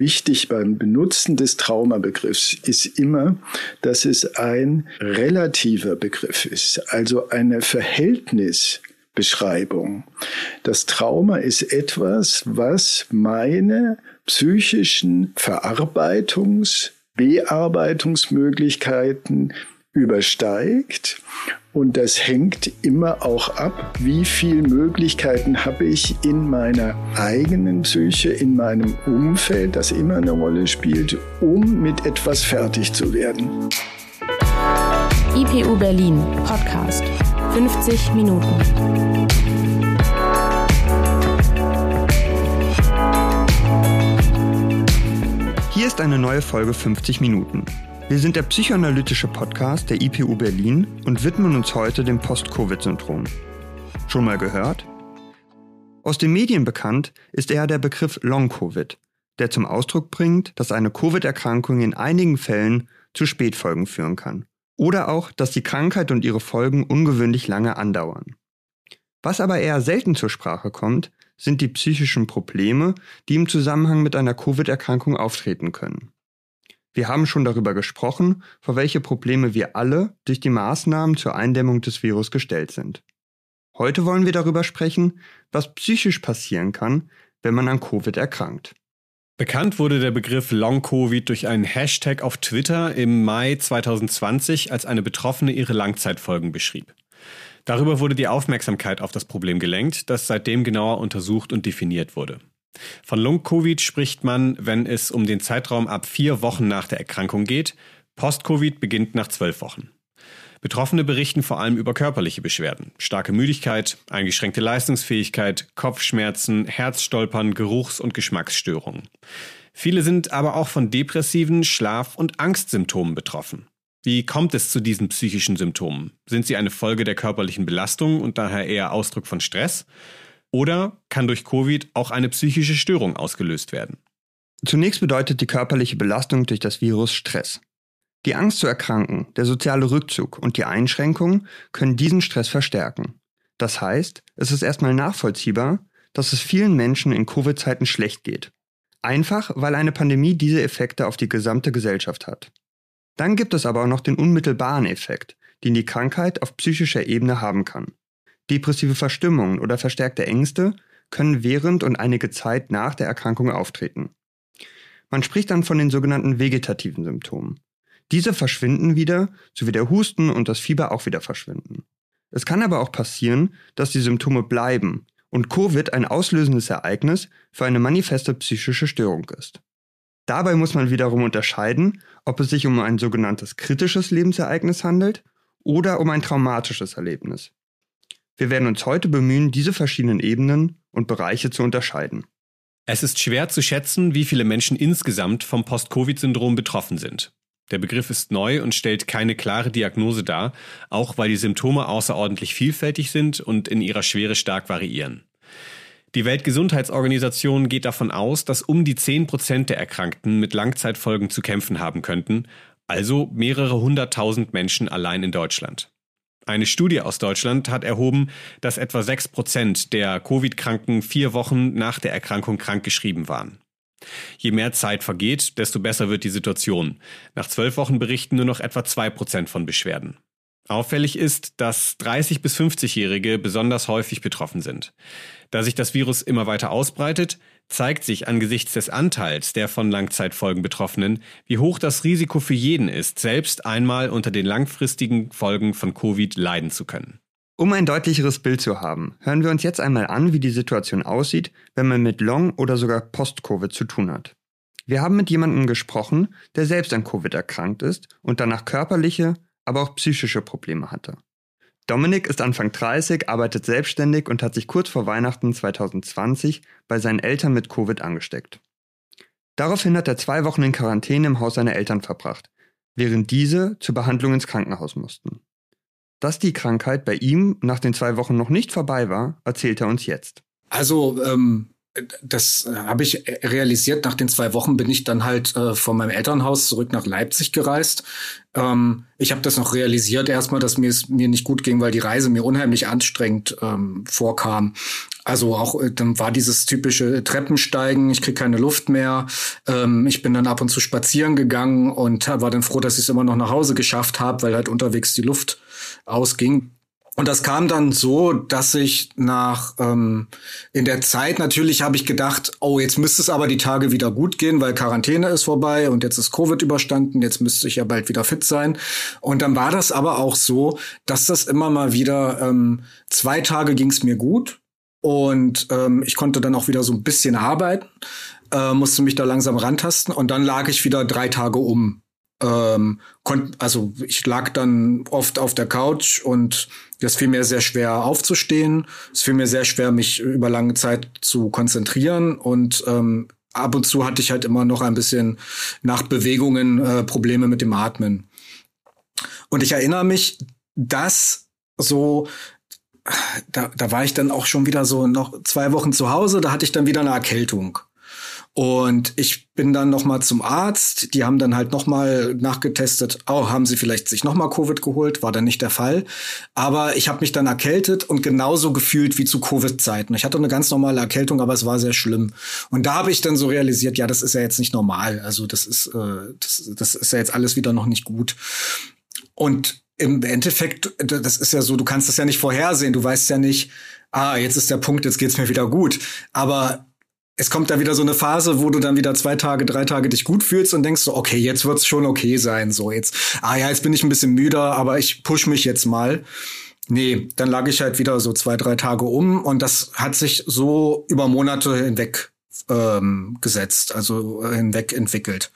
Wichtig beim Benutzen des Traumabegriffs ist immer, dass es ein relativer Begriff ist, also eine Verhältnisbeschreibung. Das Trauma ist etwas, was meine psychischen Verarbeitungs-, Bearbeitungsmöglichkeiten übersteigt. Und das hängt immer auch ab, wie viele Möglichkeiten habe ich in meiner eigenen Psyche, in meinem Umfeld, das immer eine Rolle spielt, um mit etwas fertig zu werden. IPU Berlin Podcast 50 Minuten. Hier ist eine neue Folge 50 Minuten. Wir sind der psychoanalytische Podcast der IPU Berlin und widmen uns heute dem Post-Covid-Syndrom. Schon mal gehört? Aus den Medien bekannt ist eher der Begriff Long-Covid, der zum Ausdruck bringt, dass eine Covid-Erkrankung in einigen Fällen zu Spätfolgen führen kann. Oder auch, dass die Krankheit und ihre Folgen ungewöhnlich lange andauern. Was aber eher selten zur Sprache kommt, sind die psychischen Probleme, die im Zusammenhang mit einer Covid-Erkrankung auftreten können. Wir haben schon darüber gesprochen, vor welche Probleme wir alle durch die Maßnahmen zur Eindämmung des Virus gestellt sind. Heute wollen wir darüber sprechen, was psychisch passieren kann, wenn man an Covid erkrankt. Bekannt wurde der Begriff Long-Covid durch einen Hashtag auf Twitter im Mai 2020, als eine Betroffene ihre Langzeitfolgen beschrieb. Darüber wurde die Aufmerksamkeit auf das Problem gelenkt, das seitdem genauer untersucht und definiert wurde. Von Long-Covid spricht man, wenn es um den Zeitraum ab vier Wochen nach der Erkrankung geht. Post-Covid beginnt nach zwölf Wochen. Betroffene berichten vor allem über körperliche Beschwerden. Starke Müdigkeit, eingeschränkte Leistungsfähigkeit, Kopfschmerzen, Herzstolpern, Geruchs- und Geschmacksstörungen. Viele sind aber auch von depressiven Schlaf- und Angstsymptomen betroffen. Wie kommt es zu diesen psychischen Symptomen? Sind sie eine Folge der körperlichen Belastung und daher eher Ausdruck von Stress? Oder kann durch Covid auch eine psychische Störung ausgelöst werden? Zunächst bedeutet die körperliche Belastung durch das Virus Stress. Die Angst zu erkranken, der soziale Rückzug und die Einschränkungen können diesen Stress verstärken. Das heißt, es ist erstmal nachvollziehbar, dass es vielen Menschen in Covid-Zeiten schlecht geht. Einfach, weil eine Pandemie diese Effekte auf die gesamte Gesellschaft hat. Dann gibt es aber auch noch den unmittelbaren Effekt, den die Krankheit auf psychischer Ebene haben kann. Depressive Verstimmungen oder verstärkte Ängste können während und einige Zeit nach der Erkrankung auftreten. Man spricht dann von den sogenannten vegetativen Symptomen. Diese verschwinden wieder, sowie der Husten und das Fieber auch wieder verschwinden. Es kann aber auch passieren, dass die Symptome bleiben und Covid ein auslösendes Ereignis für eine manifeste psychische Störung ist. Dabei muss man wiederum unterscheiden, ob es sich um ein sogenanntes kritisches Lebensereignis handelt oder um ein traumatisches Erlebnis. Wir werden uns heute bemühen, diese verschiedenen Ebenen und Bereiche zu unterscheiden. Es ist schwer zu schätzen, wie viele Menschen insgesamt vom Post-Covid-Syndrom betroffen sind. Der Begriff ist neu und stellt keine klare Diagnose dar, auch weil die Symptome außerordentlich vielfältig sind und in ihrer Schwere stark variieren. Die Weltgesundheitsorganisation geht davon aus, dass um die 10 Prozent der Erkrankten mit Langzeitfolgen zu kämpfen haben könnten, also mehrere hunderttausend Menschen allein in Deutschland. Eine Studie aus Deutschland hat erhoben, dass etwa 6 Prozent der Covid-Kranken vier Wochen nach der Erkrankung krankgeschrieben waren. Je mehr Zeit vergeht, desto besser wird die Situation. Nach zwölf Wochen berichten nur noch etwa zwei Prozent von Beschwerden. Auffällig ist, dass 30 bis 50-Jährige besonders häufig betroffen sind. Da sich das Virus immer weiter ausbreitet, zeigt sich angesichts des Anteils der von Langzeitfolgen Betroffenen, wie hoch das Risiko für jeden ist, selbst einmal unter den langfristigen Folgen von Covid leiden zu können. Um ein deutlicheres Bild zu haben, hören wir uns jetzt einmal an, wie die Situation aussieht, wenn man mit Long- oder sogar Post-Covid zu tun hat. Wir haben mit jemandem gesprochen, der selbst an Covid erkrankt ist und danach körperliche, aber auch psychische Probleme hatte. Dominik ist Anfang 30, arbeitet selbstständig und hat sich kurz vor Weihnachten 2020 bei seinen Eltern mit Covid angesteckt. Daraufhin hat er zwei Wochen in Quarantäne im Haus seiner Eltern verbracht, während diese zur Behandlung ins Krankenhaus mussten. Dass die Krankheit bei ihm nach den zwei Wochen noch nicht vorbei war, erzählt er uns jetzt. Also, ähm, das habe ich realisiert. Nach den zwei Wochen bin ich dann halt äh, von meinem Elternhaus zurück nach Leipzig gereist. Ähm, ich habe das noch realisiert erstmal, dass mir es mir nicht gut ging, weil die Reise mir unheimlich anstrengend ähm, vorkam. Also auch äh, dann war dieses typische Treppensteigen, ich krieg keine Luft mehr. Ähm, ich bin dann ab und zu spazieren gegangen und war dann froh, dass ich es immer noch nach Hause geschafft habe, weil halt unterwegs die Luft ausging. Und das kam dann so, dass ich nach ähm, in der Zeit natürlich habe ich gedacht, oh, jetzt müsste es aber die Tage wieder gut gehen, weil Quarantäne ist vorbei und jetzt ist Covid überstanden, jetzt müsste ich ja bald wieder fit sein. Und dann war das aber auch so, dass das immer mal wieder ähm, zwei Tage ging es mir gut und ähm, ich konnte dann auch wieder so ein bisschen arbeiten, äh, musste mich da langsam rantasten und dann lag ich wieder drei Tage um ähm, konnt, also ich lag dann oft auf der Couch und das fiel mir sehr schwer aufzustehen. Es fiel mir sehr schwer, mich über lange Zeit zu konzentrieren und ähm, ab und zu hatte ich halt immer noch ein bisschen nach Bewegungen äh, Probleme mit dem Atmen. Und ich erinnere mich, dass so da, da war ich dann auch schon wieder so noch zwei Wochen zu Hause, da hatte ich dann wieder eine Erkältung. Und ich bin dann noch mal zum Arzt. Die haben dann halt noch mal nachgetestet. Oh, haben sie vielleicht sich noch mal Covid geholt? War dann nicht der Fall. Aber ich habe mich dann erkältet und genauso gefühlt wie zu Covid-Zeiten. Ich hatte eine ganz normale Erkältung, aber es war sehr schlimm. Und da habe ich dann so realisiert, ja, das ist ja jetzt nicht normal. Also das ist, äh, das, das ist ja jetzt alles wieder noch nicht gut. Und im Endeffekt, das ist ja so, du kannst das ja nicht vorhersehen. Du weißt ja nicht, ah, jetzt ist der Punkt, jetzt geht's mir wieder gut. Aber es kommt da wieder so eine Phase, wo du dann wieder zwei Tage, drei Tage dich gut fühlst und denkst so, okay, jetzt wird's schon okay sein. So jetzt, ah ja, jetzt bin ich ein bisschen müder, aber ich push mich jetzt mal. Nee, dann lag ich halt wieder so zwei, drei Tage um und das hat sich so über Monate hinweg ähm, gesetzt, also hinweg entwickelt.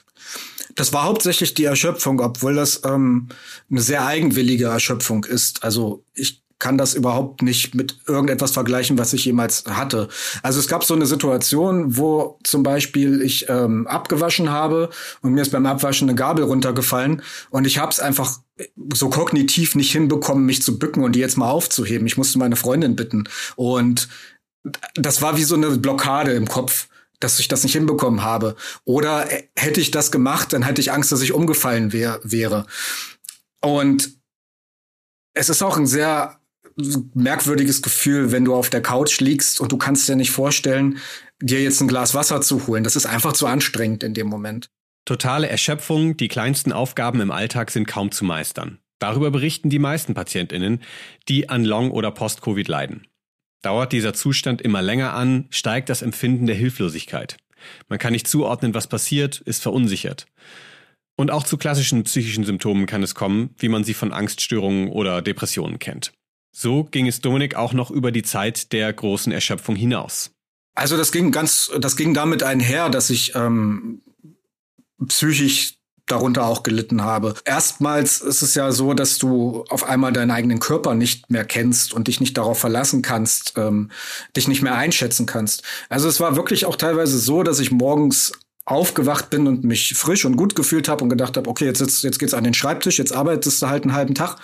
Das war hauptsächlich die Erschöpfung, obwohl das ähm, eine sehr eigenwillige Erschöpfung ist. Also ich kann das überhaupt nicht mit irgendetwas vergleichen, was ich jemals hatte. Also es gab so eine Situation, wo zum Beispiel ich ähm, abgewaschen habe und mir ist beim Abwaschen eine Gabel runtergefallen und ich habe es einfach so kognitiv nicht hinbekommen, mich zu bücken und die jetzt mal aufzuheben. Ich musste meine Freundin bitten und das war wie so eine Blockade im Kopf dass ich das nicht hinbekommen habe. Oder hätte ich das gemacht, dann hätte ich Angst, dass ich umgefallen wär, wäre. Und es ist auch ein sehr merkwürdiges Gefühl, wenn du auf der Couch liegst und du kannst dir nicht vorstellen, dir jetzt ein Glas Wasser zu holen. Das ist einfach zu anstrengend in dem Moment. Totale Erschöpfung, die kleinsten Aufgaben im Alltag sind kaum zu meistern. Darüber berichten die meisten PatientInnen, die an Long- oder Post-Covid leiden. Dauert dieser Zustand immer länger an, steigt das Empfinden der Hilflosigkeit. Man kann nicht zuordnen, was passiert, ist verunsichert. Und auch zu klassischen psychischen Symptomen kann es kommen, wie man sie von Angststörungen oder Depressionen kennt. So ging es Dominik auch noch über die Zeit der großen Erschöpfung hinaus. Also das ging ganz, das ging damit einher, dass ich ähm, psychisch darunter auch gelitten habe. Erstmals ist es ja so, dass du auf einmal deinen eigenen Körper nicht mehr kennst und dich nicht darauf verlassen kannst, ähm, dich nicht mehr einschätzen kannst. Also es war wirklich auch teilweise so, dass ich morgens aufgewacht bin und mich frisch und gut gefühlt habe und gedacht habe, okay, jetzt, jetzt, jetzt geht's an den Schreibtisch, jetzt arbeitest du halt einen halben Tag.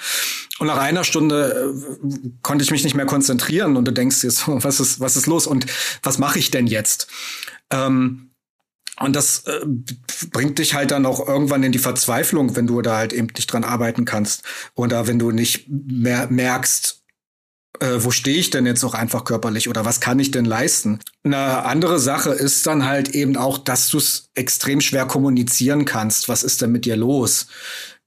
Und nach einer Stunde äh, konnte ich mich nicht mehr konzentrieren und du denkst jetzt, was ist, was ist los und was mache ich denn jetzt? Ähm, und das äh, bringt dich halt dann auch irgendwann in die Verzweiflung, wenn du da halt eben nicht dran arbeiten kannst oder wenn du nicht mehr merkst, äh, wo stehe ich denn jetzt auch einfach körperlich oder was kann ich denn leisten? Eine andere Sache ist dann halt eben auch, dass du es extrem schwer kommunizieren kannst. Was ist denn mit dir los?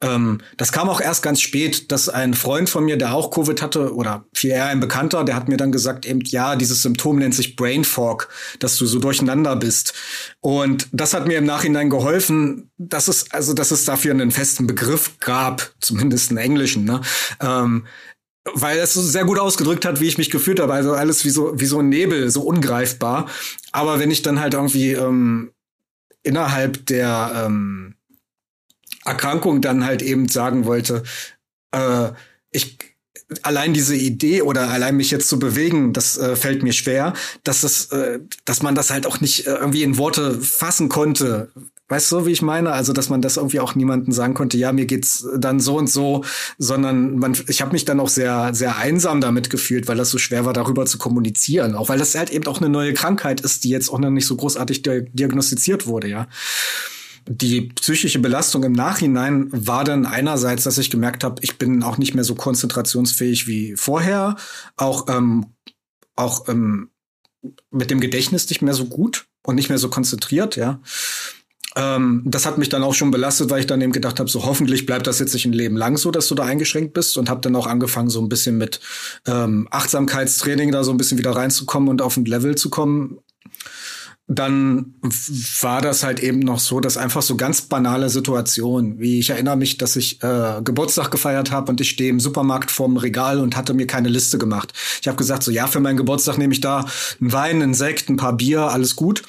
Ähm, das kam auch erst ganz spät, dass ein Freund von mir, der auch Covid hatte, oder viel eher ein Bekannter, der hat mir dann gesagt, eben, ja, dieses Symptom nennt sich Brain Fog, dass du so durcheinander bist. Und das hat mir im Nachhinein geholfen, dass es, also, dass es dafür einen festen Begriff gab, zumindest einen englischen, ne? Ähm, weil es so sehr gut ausgedrückt hat, wie ich mich gefühlt habe. Also alles wie so, wie so ein Nebel, so ungreifbar. Aber wenn ich dann halt irgendwie ähm, innerhalb der ähm, Erkrankung dann halt eben sagen wollte, äh, ich allein diese Idee oder allein mich jetzt zu bewegen, das äh, fällt mir schwer, dass es, äh, dass man das halt auch nicht äh, irgendwie in Worte fassen konnte, Weißt du, wie ich meine? Also, dass man das irgendwie auch niemandem sagen konnte, ja, mir geht's dann so und so, sondern man, ich habe mich dann auch sehr, sehr einsam damit gefühlt, weil das so schwer war, darüber zu kommunizieren. Auch weil das halt eben auch eine neue Krankheit ist, die jetzt auch noch nicht so großartig diagnostiziert wurde, ja. Die psychische Belastung im Nachhinein war dann einerseits, dass ich gemerkt habe, ich bin auch nicht mehr so konzentrationsfähig wie vorher, auch ähm, auch ähm, mit dem Gedächtnis nicht mehr so gut und nicht mehr so konzentriert, ja. Ähm, das hat mich dann auch schon belastet, weil ich dann eben gedacht habe, so hoffentlich bleibt das jetzt nicht ein Leben lang so, dass du da eingeschränkt bist und habe dann auch angefangen, so ein bisschen mit ähm, Achtsamkeitstraining da so ein bisschen wieder reinzukommen und auf ein Level zu kommen. Dann war das halt eben noch so, dass einfach so ganz banale Situationen, wie ich erinnere mich, dass ich äh, Geburtstag gefeiert habe und ich stehe im Supermarkt vorm Regal und hatte mir keine Liste gemacht. Ich habe gesagt, so ja, für meinen Geburtstag nehme ich da einen Wein, einen Sekt, ein paar Bier, alles gut.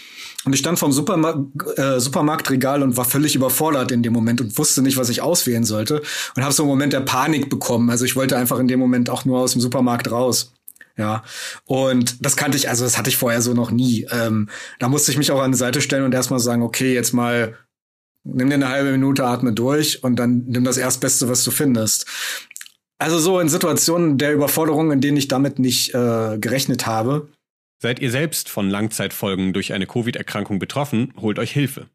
Und ich stand vom Superma äh, Supermarktregal und war völlig überfordert in dem Moment und wusste nicht, was ich auswählen sollte. Und habe so einen Moment der Panik bekommen. Also ich wollte einfach in dem Moment auch nur aus dem Supermarkt raus. Ja, und das kannte ich, also das hatte ich vorher so noch nie. Ähm, da musste ich mich auch an die Seite stellen und erstmal sagen, okay, jetzt mal nimm dir eine halbe Minute, atme durch und dann nimm das Erstbeste, was du findest. Also so in Situationen der Überforderung, in denen ich damit nicht äh, gerechnet habe, Seid ihr selbst von Langzeitfolgen durch eine Covid-Erkrankung betroffen, holt euch Hilfe.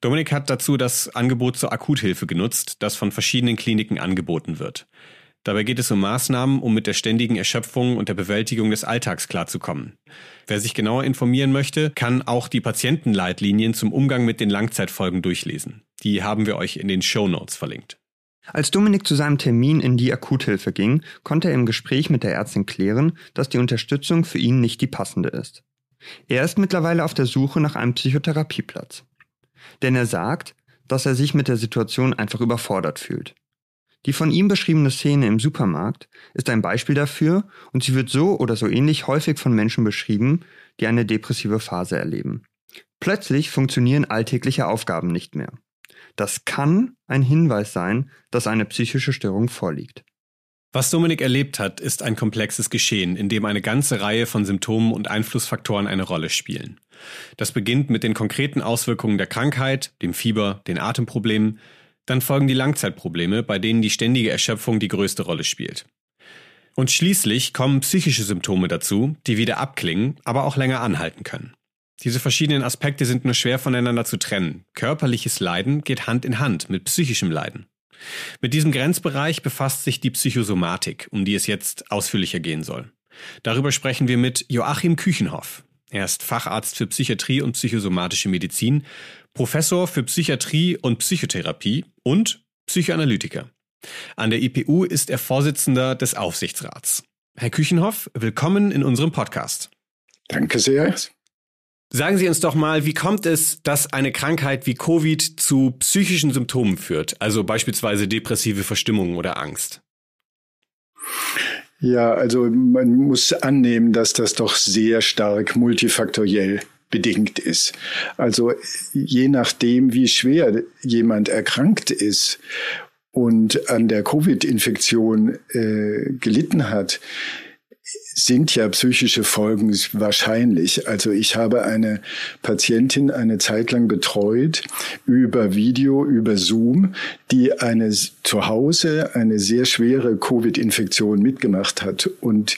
Dominik hat dazu das Angebot zur Akuthilfe genutzt, das von verschiedenen Kliniken angeboten wird. Dabei geht es um Maßnahmen, um mit der ständigen Erschöpfung und der Bewältigung des Alltags klarzukommen. Wer sich genauer informieren möchte, kann auch die Patientenleitlinien zum Umgang mit den Langzeitfolgen durchlesen. Die haben wir euch in den Show Notes verlinkt. Als Dominik zu seinem Termin in die Akuthilfe ging, konnte er im Gespräch mit der Ärztin klären, dass die Unterstützung für ihn nicht die passende ist. Er ist mittlerweile auf der Suche nach einem Psychotherapieplatz. Denn er sagt, dass er sich mit der Situation einfach überfordert fühlt. Die von ihm beschriebene Szene im Supermarkt ist ein Beispiel dafür und sie wird so oder so ähnlich häufig von Menschen beschrieben, die eine depressive Phase erleben. Plötzlich funktionieren alltägliche Aufgaben nicht mehr. Das kann ein Hinweis sein, dass eine psychische Störung vorliegt. Was Dominik erlebt hat, ist ein komplexes Geschehen, in dem eine ganze Reihe von Symptomen und Einflussfaktoren eine Rolle spielen. Das beginnt mit den konkreten Auswirkungen der Krankheit, dem Fieber, den Atemproblemen, dann folgen die Langzeitprobleme, bei denen die ständige Erschöpfung die größte Rolle spielt. Und schließlich kommen psychische Symptome dazu, die wieder abklingen, aber auch länger anhalten können. Diese verschiedenen Aspekte sind nur schwer voneinander zu trennen. Körperliches Leiden geht Hand in Hand mit psychischem Leiden. Mit diesem Grenzbereich befasst sich die Psychosomatik, um die es jetzt ausführlicher gehen soll. Darüber sprechen wir mit Joachim Küchenhoff. Er ist Facharzt für Psychiatrie und psychosomatische Medizin, Professor für Psychiatrie und Psychotherapie und Psychoanalytiker. An der IPU ist er Vorsitzender des Aufsichtsrats. Herr Küchenhoff, willkommen in unserem Podcast. Danke sehr. Sagen Sie uns doch mal, wie kommt es, dass eine Krankheit wie Covid zu psychischen Symptomen führt, also beispielsweise depressive Verstimmung oder Angst? Ja, also man muss annehmen, dass das doch sehr stark multifaktoriell bedingt ist. Also je nachdem, wie schwer jemand erkrankt ist und an der Covid-Infektion äh, gelitten hat, sind ja psychische Folgen wahrscheinlich. Also ich habe eine Patientin eine Zeit lang betreut über Video, über Zoom, die eine zu Hause eine sehr schwere Covid-Infektion mitgemacht hat und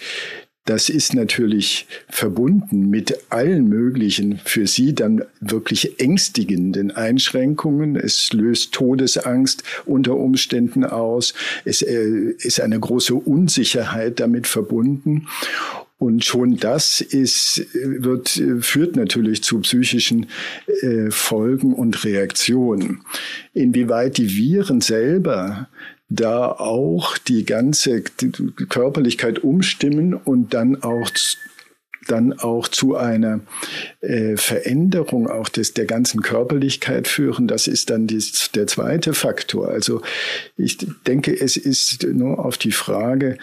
das ist natürlich verbunden mit allen möglichen für sie dann wirklich ängstigenden Einschränkungen. Es löst Todesangst unter Umständen aus. Es äh, ist eine große Unsicherheit damit verbunden. Und schon das ist, wird, führt natürlich zu psychischen äh, Folgen und Reaktionen. Inwieweit die Viren selber da auch die ganze Körperlichkeit umstimmen und dann auch dann auch zu einer äh, Veränderung auch des, der ganzen Körperlichkeit führen. Das ist dann die, der zweite Faktor. Also ich denke, es ist nur auf die Frage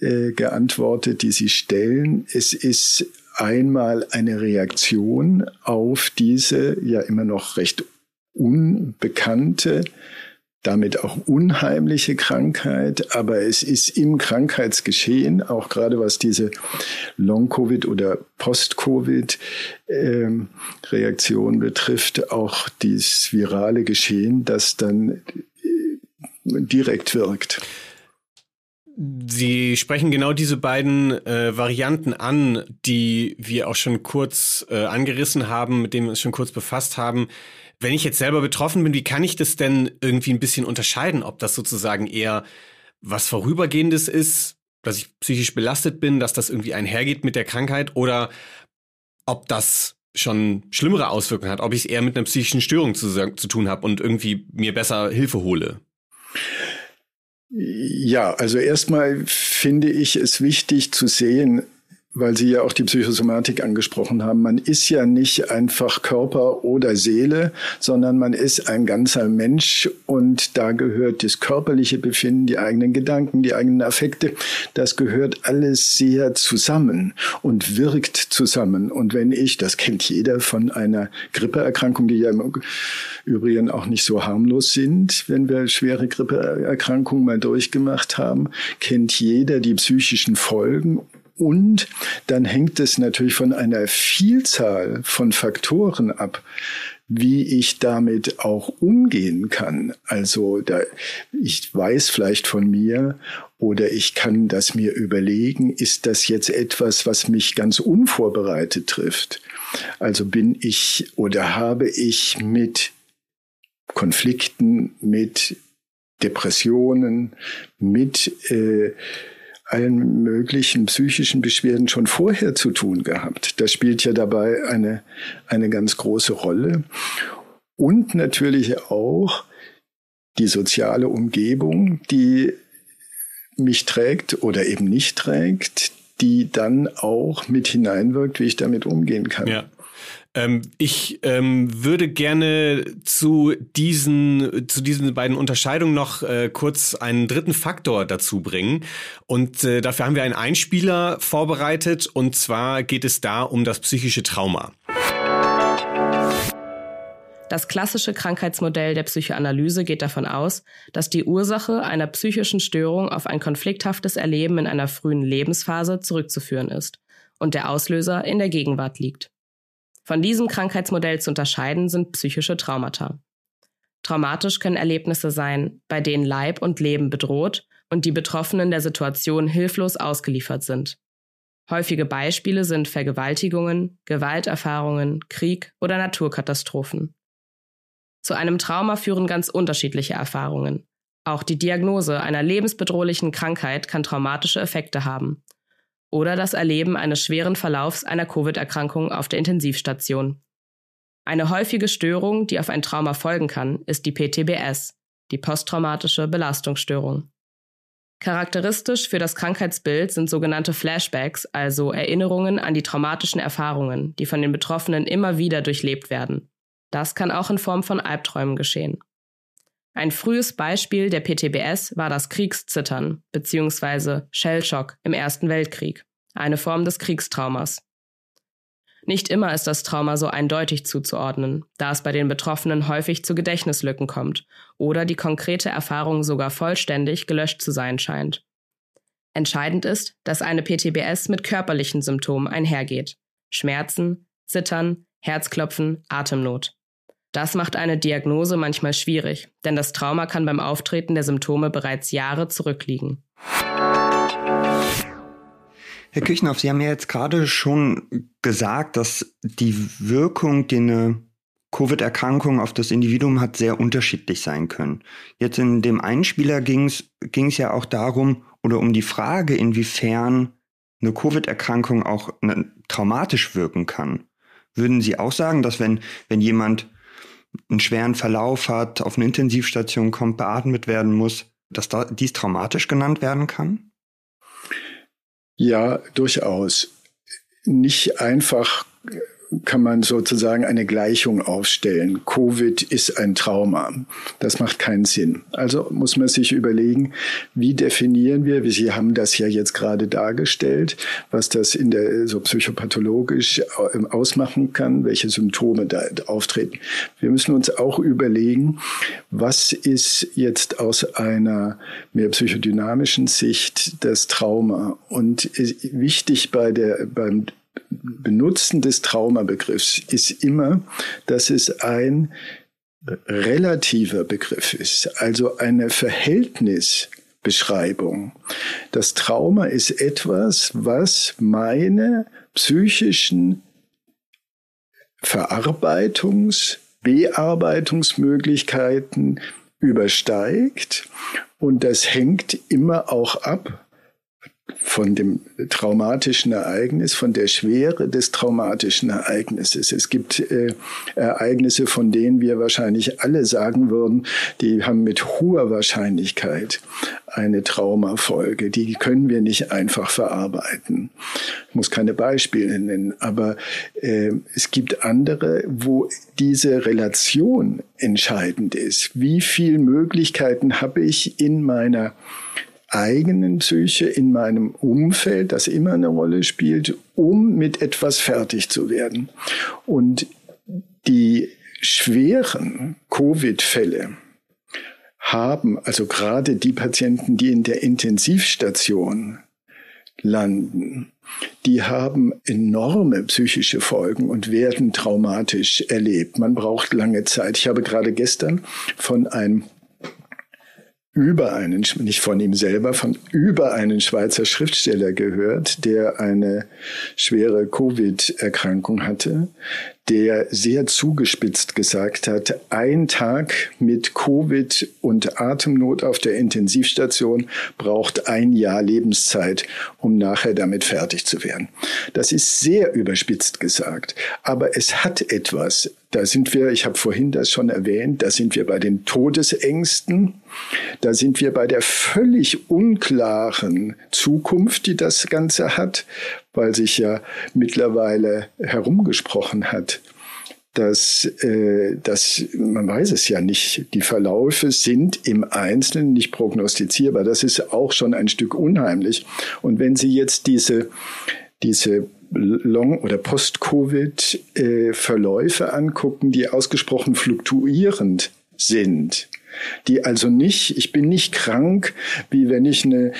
äh, geantwortet, die Sie stellen. Es ist einmal eine Reaktion auf diese ja immer noch recht unbekannte damit auch unheimliche Krankheit, aber es ist im Krankheitsgeschehen, auch gerade was diese Long-Covid oder Post-Covid-Reaktion ähm, betrifft, auch dieses virale Geschehen, das dann äh, direkt wirkt. Sie sprechen genau diese beiden äh, Varianten an, die wir auch schon kurz äh, angerissen haben, mit denen wir uns schon kurz befasst haben. Wenn ich jetzt selber betroffen bin, wie kann ich das denn irgendwie ein bisschen unterscheiden, ob das sozusagen eher was Vorübergehendes ist, dass ich psychisch belastet bin, dass das irgendwie einhergeht mit der Krankheit oder ob das schon schlimmere Auswirkungen hat, ob ich es eher mit einer psychischen Störung zu, zu tun habe und irgendwie mir besser Hilfe hole. Ja, also erstmal finde ich es wichtig zu sehen, weil Sie ja auch die Psychosomatik angesprochen haben. Man ist ja nicht einfach Körper oder Seele, sondern man ist ein ganzer Mensch und da gehört das körperliche Befinden, die eigenen Gedanken, die eigenen Affekte, das gehört alles sehr zusammen und wirkt zusammen. Und wenn ich, das kennt jeder von einer Grippeerkrankung, die ja im Übrigen auch nicht so harmlos sind, wenn wir schwere Grippeerkrankungen mal durchgemacht haben, kennt jeder die psychischen Folgen und dann hängt es natürlich von einer Vielzahl von Faktoren ab, wie ich damit auch umgehen kann. Also da, ich weiß vielleicht von mir oder ich kann das mir überlegen, ist das jetzt etwas, was mich ganz unvorbereitet trifft? Also bin ich oder habe ich mit Konflikten, mit Depressionen, mit äh, allen möglichen psychischen Beschwerden schon vorher zu tun gehabt. Das spielt ja dabei eine, eine ganz große Rolle. Und natürlich auch die soziale Umgebung, die mich trägt oder eben nicht trägt, die dann auch mit hineinwirkt, wie ich damit umgehen kann. Ja. Ähm, ich ähm, würde gerne zu diesen, zu diesen beiden Unterscheidungen noch äh, kurz einen dritten Faktor dazu bringen. Und äh, dafür haben wir einen Einspieler vorbereitet. Und zwar geht es da um das psychische Trauma. Das klassische Krankheitsmodell der Psychoanalyse geht davon aus, dass die Ursache einer psychischen Störung auf ein konflikthaftes Erleben in einer frühen Lebensphase zurückzuführen ist und der Auslöser in der Gegenwart liegt. Von diesem Krankheitsmodell zu unterscheiden sind psychische Traumata. Traumatisch können Erlebnisse sein, bei denen Leib und Leben bedroht und die Betroffenen der Situation hilflos ausgeliefert sind. Häufige Beispiele sind Vergewaltigungen, Gewalterfahrungen, Krieg oder Naturkatastrophen. Zu einem Trauma führen ganz unterschiedliche Erfahrungen. Auch die Diagnose einer lebensbedrohlichen Krankheit kann traumatische Effekte haben oder das Erleben eines schweren Verlaufs einer Covid-Erkrankung auf der Intensivstation. Eine häufige Störung, die auf ein Trauma folgen kann, ist die PTBS, die posttraumatische Belastungsstörung. Charakteristisch für das Krankheitsbild sind sogenannte Flashbacks, also Erinnerungen an die traumatischen Erfahrungen, die von den Betroffenen immer wieder durchlebt werden. Das kann auch in Form von Albträumen geschehen. Ein frühes Beispiel der PTBS war das Kriegszittern bzw. Shellshock im Ersten Weltkrieg, eine Form des Kriegstraumas. Nicht immer ist das Trauma so eindeutig zuzuordnen, da es bei den Betroffenen häufig zu Gedächtnislücken kommt oder die konkrete Erfahrung sogar vollständig gelöscht zu sein scheint. Entscheidend ist, dass eine PTBS mit körperlichen Symptomen einhergeht. Schmerzen, Zittern, Herzklopfen, Atemnot. Das macht eine Diagnose manchmal schwierig, denn das Trauma kann beim Auftreten der Symptome bereits Jahre zurückliegen. Herr Küchenhoff, Sie haben ja jetzt gerade schon gesagt, dass die Wirkung, die eine Covid-Erkrankung auf das Individuum hat, sehr unterschiedlich sein können. Jetzt in dem Einspieler ging es ja auch darum oder um die Frage, inwiefern eine Covid-Erkrankung auch ne, traumatisch wirken kann. Würden Sie auch sagen, dass wenn, wenn jemand einen schweren Verlauf hat, auf eine Intensivstation kommt, beatmet werden muss, dass da, dies traumatisch genannt werden kann? Ja, durchaus. Nicht einfach kann man sozusagen eine Gleichung aufstellen. Covid ist ein Trauma. Das macht keinen Sinn. Also muss man sich überlegen, wie definieren wir, wie Sie haben das ja jetzt gerade dargestellt, was das in der so psychopathologisch ausmachen kann, welche Symptome da auftreten. Wir müssen uns auch überlegen, was ist jetzt aus einer mehr psychodynamischen Sicht das Trauma und wichtig bei der beim Benutzen des Traumabegriffs ist immer, dass es ein relativer Begriff ist, also eine Verhältnisbeschreibung. Das Trauma ist etwas, was meine psychischen Verarbeitungs-, Bearbeitungsmöglichkeiten übersteigt und das hängt immer auch ab von dem traumatischen Ereignis, von der Schwere des traumatischen Ereignisses. Es gibt äh, Ereignisse, von denen wir wahrscheinlich alle sagen würden, die haben mit hoher Wahrscheinlichkeit eine Traumafolge. Die können wir nicht einfach verarbeiten. Ich muss keine Beispiele nennen, aber äh, es gibt andere, wo diese Relation entscheidend ist. Wie viele Möglichkeiten habe ich in meiner eigenen Psyche, in meinem Umfeld, das immer eine Rolle spielt, um mit etwas fertig zu werden. Und die schweren Covid-Fälle haben, also gerade die Patienten, die in der Intensivstation landen, die haben enorme psychische Folgen und werden traumatisch erlebt. Man braucht lange Zeit. Ich habe gerade gestern von einem über einen, nicht von ihm selber, von über einen Schweizer Schriftsteller gehört, der eine schwere Covid-Erkrankung hatte, der sehr zugespitzt gesagt hat, ein Tag mit Covid und Atemnot auf der Intensivstation braucht ein Jahr Lebenszeit, um nachher damit fertig zu werden. Das ist sehr überspitzt gesagt, aber es hat etwas. Da sind wir, ich habe vorhin das schon erwähnt, da sind wir bei den Todesängsten, da sind wir bei der völlig unklaren Zukunft, die das Ganze hat, weil sich ja mittlerweile herumgesprochen hat, dass, äh, dass man weiß es ja nicht, die Verläufe sind im Einzelnen nicht prognostizierbar. Das ist auch schon ein Stück unheimlich. Und wenn Sie jetzt diese, diese Long- oder Post-Covid-Verläufe äh, angucken, die ausgesprochen fluktuierend sind, die also nicht, ich bin nicht krank, wie wenn ich eine,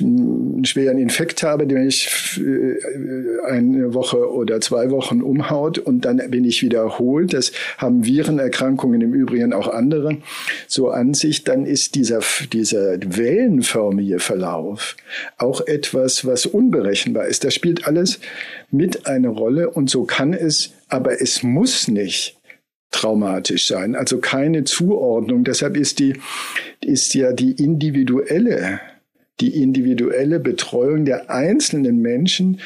einen schweren Infekt habe, den ich äh, eine Woche oder zwei Wochen umhaut und dann bin ich wiederholt. Das haben Virenerkrankungen im Übrigen auch andere so an sich. Dann ist dieser, dieser wellenförmige Verlauf auch etwas, was unberechenbar ist. Das spielt alles mit eine Rolle und so kann es, aber es muss nicht traumatisch sein. Also keine Zuordnung. Deshalb ist die, ist ja die individuelle, die individuelle Betreuung der einzelnen Menschen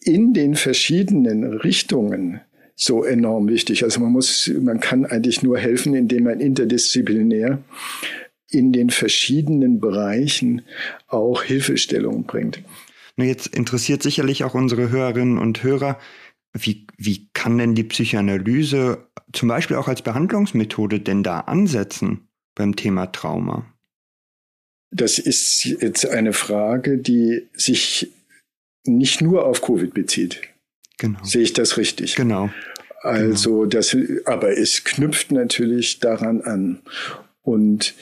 in den verschiedenen Richtungen so enorm wichtig. Also man muss, man kann eigentlich nur helfen, indem man interdisziplinär in den verschiedenen Bereichen auch Hilfestellung bringt. Jetzt interessiert sicherlich auch unsere Hörerinnen und Hörer, wie, wie kann denn die Psychoanalyse zum Beispiel auch als Behandlungsmethode denn da ansetzen beim Thema Trauma? Das ist jetzt eine Frage, die sich nicht nur auf Covid bezieht. Genau. Sehe ich das richtig? Genau. Also genau. das, aber es knüpft natürlich daran an. Und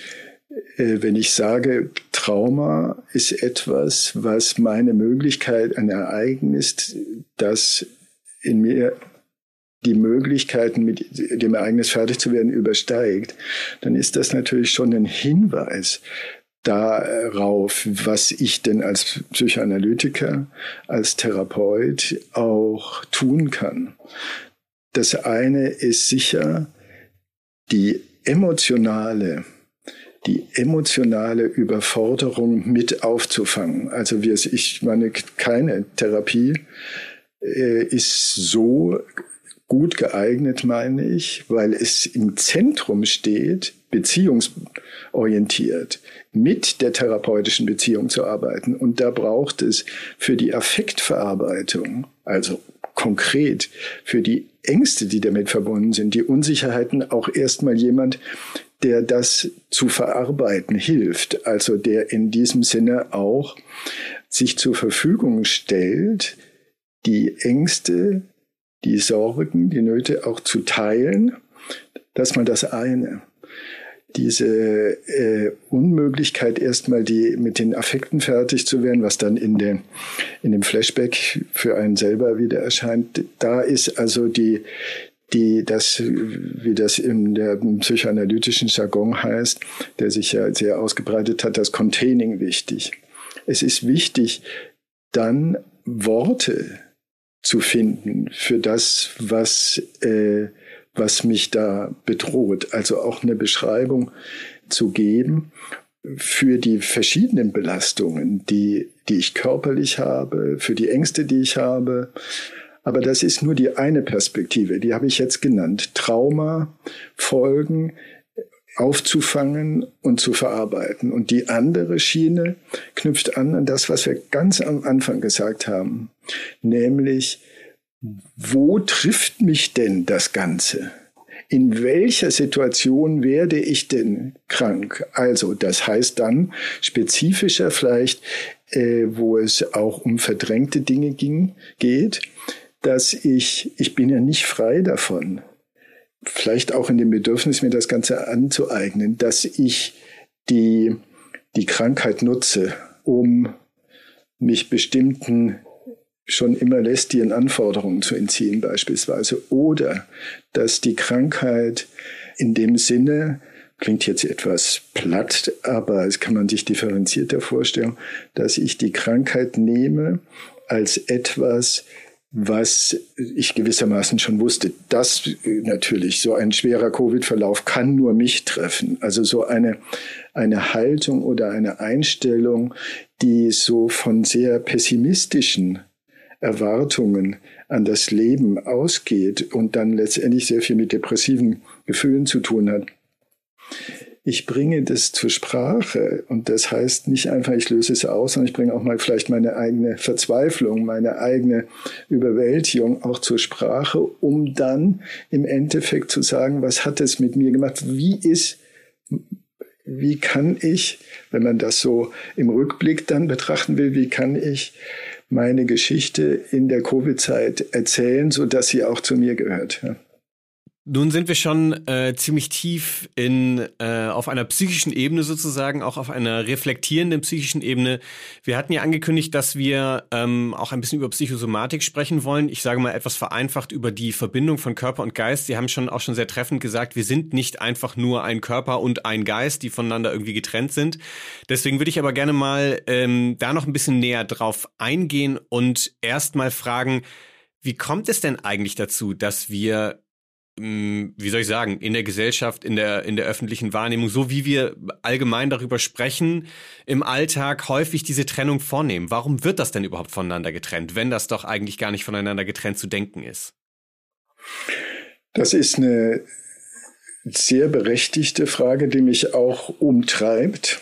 äh, wenn ich sage, Trauma ist etwas, was meine Möglichkeit, ein Ereignis, das in mir die Möglichkeiten, mit dem Ereignis fertig zu werden, übersteigt, dann ist das natürlich schon ein Hinweis darauf, was ich denn als Psychoanalytiker, als Therapeut auch tun kann. Das eine ist sicher die emotionale die emotionale Überforderung mit aufzufangen. Also wir, ich meine, keine Therapie ist so gut geeignet, meine ich, weil es im Zentrum steht, beziehungsorientiert mit der therapeutischen Beziehung zu arbeiten. Und da braucht es für die Affektverarbeitung, also konkret für die Ängste, die damit verbunden sind, die Unsicherheiten auch erstmal jemand, der das zu verarbeiten hilft, also der in diesem Sinne auch sich zur Verfügung stellt, die Ängste, die Sorgen, die Nöte auch zu teilen. dass man das eine diese äh, Unmöglichkeit, erstmal die mit den Affekten fertig zu werden, was dann in, den, in dem Flashback für einen selber wieder erscheint, da ist also die, die das, wie das in der psychoanalytischen Jargon heißt, der sich ja sehr ausgebreitet hat, das Containing wichtig. Es ist wichtig, dann Worte zu finden für das, was äh, was mich da bedroht. Also auch eine Beschreibung zu geben für die verschiedenen Belastungen, die, die ich körperlich habe, für die Ängste, die ich habe. Aber das ist nur die eine Perspektive, die habe ich jetzt genannt. Trauma, Folgen aufzufangen und zu verarbeiten. Und die andere Schiene knüpft an an das, was wir ganz am Anfang gesagt haben, nämlich wo trifft mich denn das Ganze? In welcher Situation werde ich denn krank? Also das heißt dann spezifischer vielleicht, äh, wo es auch um verdrängte Dinge ging, geht, dass ich, ich bin ja nicht frei davon, vielleicht auch in dem Bedürfnis, mir das Ganze anzueignen, dass ich die, die Krankheit nutze, um mich bestimmten schon immer lässt, die Anforderungen zu entziehen beispielsweise. Oder dass die Krankheit in dem Sinne, klingt jetzt etwas platt, aber es kann man sich differenzierter vorstellen, dass ich die Krankheit nehme als etwas, was ich gewissermaßen schon wusste. Das natürlich, so ein schwerer Covid-Verlauf kann nur mich treffen. Also so eine, eine Haltung oder eine Einstellung, die so von sehr pessimistischen Erwartungen an das Leben ausgeht und dann letztendlich sehr viel mit depressiven Gefühlen zu tun hat. Ich bringe das zur Sprache und das heißt nicht einfach, ich löse es aus, sondern ich bringe auch mal vielleicht meine eigene Verzweiflung, meine eigene Überwältigung auch zur Sprache, um dann im Endeffekt zu sagen, was hat es mit mir gemacht? Wie ist, wie kann ich, wenn man das so im Rückblick dann betrachten will, wie kann ich meine Geschichte in der Covid-Zeit erzählen, so dass sie auch zu mir gehört. Ja. Nun sind wir schon äh, ziemlich tief in äh, auf einer psychischen Ebene sozusagen, auch auf einer reflektierenden psychischen Ebene. Wir hatten ja angekündigt, dass wir ähm, auch ein bisschen über Psychosomatik sprechen wollen. Ich sage mal etwas vereinfacht über die Verbindung von Körper und Geist. Sie haben schon auch schon sehr treffend gesagt, wir sind nicht einfach nur ein Körper und ein Geist, die voneinander irgendwie getrennt sind. Deswegen würde ich aber gerne mal ähm, da noch ein bisschen näher drauf eingehen und erst mal fragen, wie kommt es denn eigentlich dazu, dass wir wie soll ich sagen, in der Gesellschaft, in der, in der öffentlichen Wahrnehmung, so wie wir allgemein darüber sprechen, im Alltag häufig diese Trennung vornehmen. Warum wird das denn überhaupt voneinander getrennt, wenn das doch eigentlich gar nicht voneinander getrennt zu denken ist? Das ist eine sehr berechtigte Frage, die mich auch umtreibt.